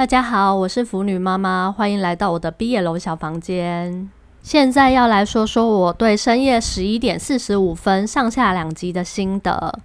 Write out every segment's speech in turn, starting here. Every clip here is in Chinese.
大家好，我是腐女妈妈，欢迎来到我的毕业楼小房间。现在要来说说我对深夜十一点四十五分上下两集的心得。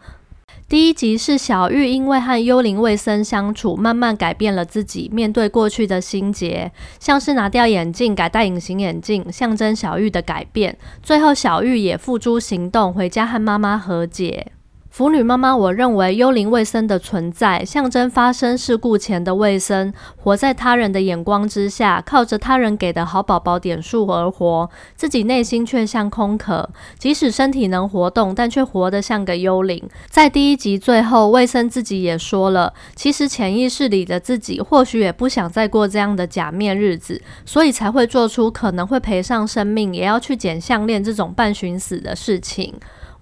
第一集是小玉因为和幽灵卫生相处，慢慢改变了自己，面对过去的心结，像是拿掉眼镜，改戴隐形眼镜，象征小玉的改变。最后，小玉也付诸行动，回家和妈妈和解。腐女妈妈，我认为幽灵卫生的存在，象征发生事故前的卫生，活在他人的眼光之下，靠着他人给的好宝宝点数而活，自己内心却像空壳。即使身体能活动，但却活得像个幽灵。在第一集最后，卫生自己也说了，其实潜意识里的自己，或许也不想再过这样的假面日子，所以才会做出可能会赔上生命，也要去捡项链这种半寻死的事情。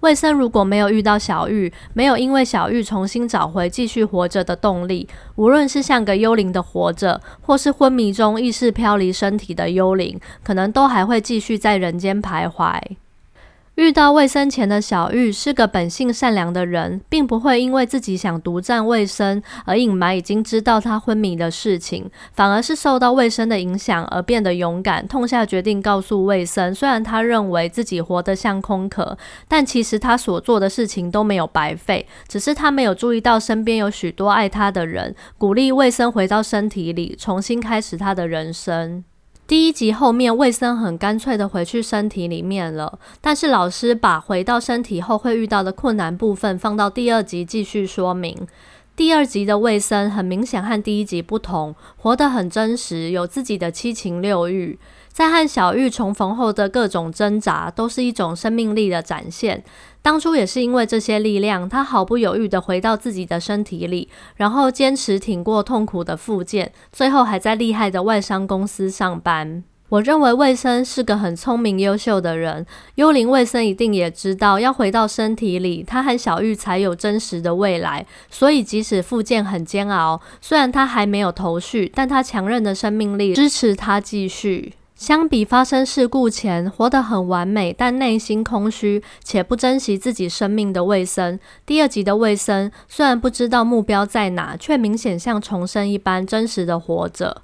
魏森如果没有遇到小玉，没有因为小玉重新找回继续活着的动力，无论是像个幽灵的活着，或是昏迷中意识飘离身体的幽灵，可能都还会继续在人间徘徊。遇到卫生前的小玉是个本性善良的人，并不会因为自己想独占卫生而隐瞒已经知道他昏迷的事情，反而是受到卫生的影响而变得勇敢，痛下决定告诉卫生。虽然他认为自己活得像空壳，但其实他所做的事情都没有白费，只是他没有注意到身边有许多爱他的人，鼓励卫生回到身体里，重新开始他的人生。第一集后面，卫生很干脆的回去身体里面了，但是老师把回到身体后会遇到的困难部分放到第二集继续说明。第二集的卫生很明显和第一集不同，活得很真实，有自己的七情六欲。在和小玉重逢后的各种挣扎，都是一种生命力的展现。当初也是因为这些力量，他毫不犹豫地回到自己的身体里，然后坚持挺过痛苦的复健，最后还在厉害的外商公司上班。我认为卫生是个很聪明、优秀的人。幽灵卫生一定也知道，要回到身体里，他和小玉才有真实的未来。所以即使复健很煎熬，虽然他还没有头绪，但他强韧的生命力支持他继续。相比发生事故前活得很完美，但内心空虚且不珍惜自己生命的卫生，第二集的卫生虽然不知道目标在哪，却明显像重生一般真实的活着。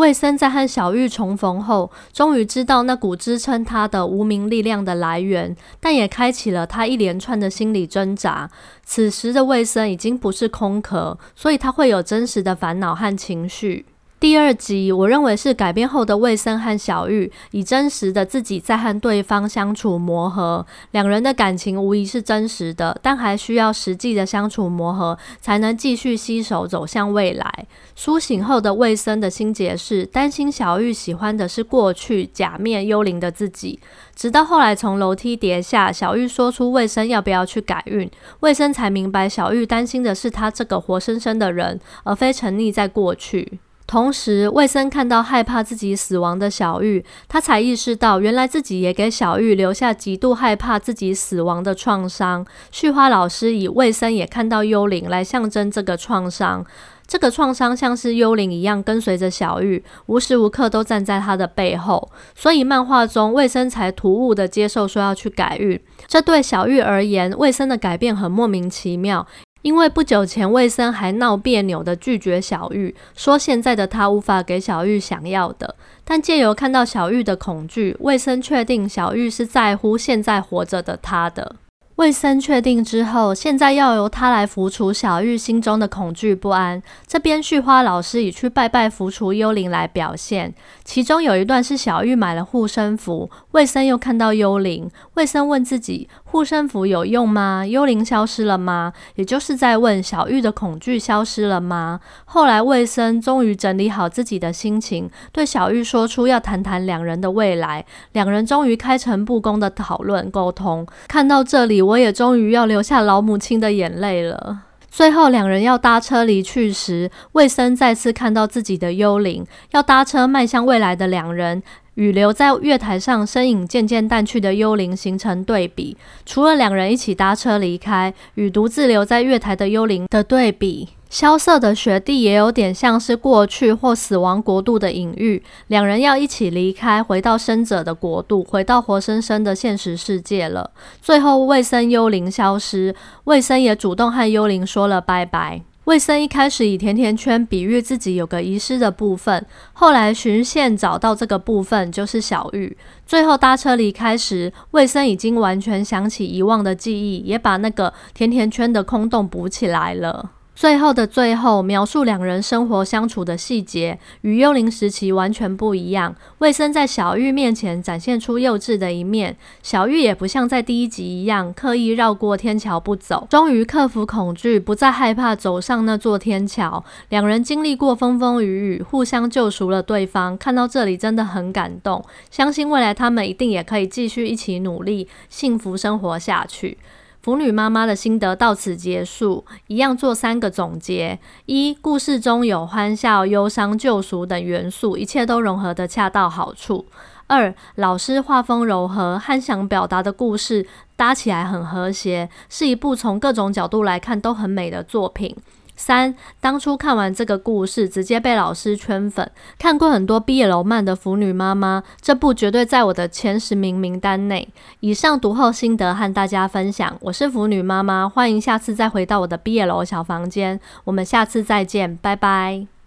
魏生在和小玉重逢后，终于知道那股支撑他的无名力量的来源，但也开启了他一连串的心理挣扎。此时的魏生已经不是空壳，所以他会有真实的烦恼和情绪。第二集，我认为是改编后的卫生和小玉以真实的自己在和对方相处磨合，两人的感情无疑是真实的，但还需要实际的相处磨合，才能继续携手走向未来。苏醒后的卫生的心结是担心小玉喜欢的是过去假面幽灵的自己，直到后来从楼梯跌下，小玉说出卫生要不要去改运，卫生才明白小玉担心的是他这个活生生的人，而非沉溺在过去。同时，魏森看到害怕自己死亡的小玉，他才意识到，原来自己也给小玉留下极度害怕自己死亡的创伤。旭花老师以魏森也看到幽灵来象征这个创伤，这个创伤像是幽灵一样跟随着小玉，无时无刻都站在他的背后。所以漫画中魏森才突兀的接受说要去改运，这对小玉而言，魏森的改变很莫名其妙。因为不久前魏生还闹别扭的拒绝小玉，说现在的他无法给小玉想要的。但借由看到小玉的恐惧，魏生确定小玉是在乎现在活着的他的。魏森确定之后，现在要由他来扶除小玉心中的恐惧不安。这边旭花老师以去拜拜扶除幽灵来表现，其中有一段是小玉买了护身符，魏森又看到幽灵。魏森问自己：护身符有用吗？幽灵消失了吗？也就是在问小玉的恐惧消失了吗？后来魏森终于整理好自己的心情，对小玉说出要谈谈两人的未来。两人终于开诚布公的讨论沟通。看到这里。我也终于要流下老母亲的眼泪了。最后，两人要搭车离去时，魏森再次看到自己的幽灵。要搭车迈向未来的两人，与留在月台上身影渐渐淡去的幽灵形成对比。除了两人一起搭车离开，与独自留在月台的幽灵的对比。萧瑟的雪地也有点像是过去或死亡国度的隐喻，两人要一起离开，回到生者的国度，回到活生生的现实世界了。最后，卫生幽灵消失，卫生也主动和幽灵说了拜拜。魏森一开始以甜甜圈比喻自己有个遗失的部分，后来循线找到这个部分就是小玉。最后搭车离开时，魏森已经完全想起遗忘的记忆，也把那个甜甜圈的空洞补起来了。最后的最后，描述两人生活相处的细节，与幽灵时期完全不一样。魏森在小玉面前展现出幼稚的一面，小玉也不像在第一集一样刻意绕过天桥不走，终于克服恐惧，不再害怕走上那座天桥。两人经历过风风雨雨，互相救赎了对方。看到这里真的很感动，相信未来他们一定也可以继续一起努力，幸福生活下去。腐女妈妈的心得到此结束，一样做三个总结：一、故事中有欢笑、忧伤、救赎等元素，一切都融合得恰到好处；二、老师画风柔和，和想表达的故事搭起来很和谐，是一部从各种角度来看都很美的作品。三，当初看完这个故事，直接被老师圈粉。看过很多毕业楼漫的腐女妈妈，这部绝对在我的前十名名单内。以上读后心得和大家分享，我是腐女妈妈，欢迎下次再回到我的毕业楼小房间，我们下次再见，拜拜。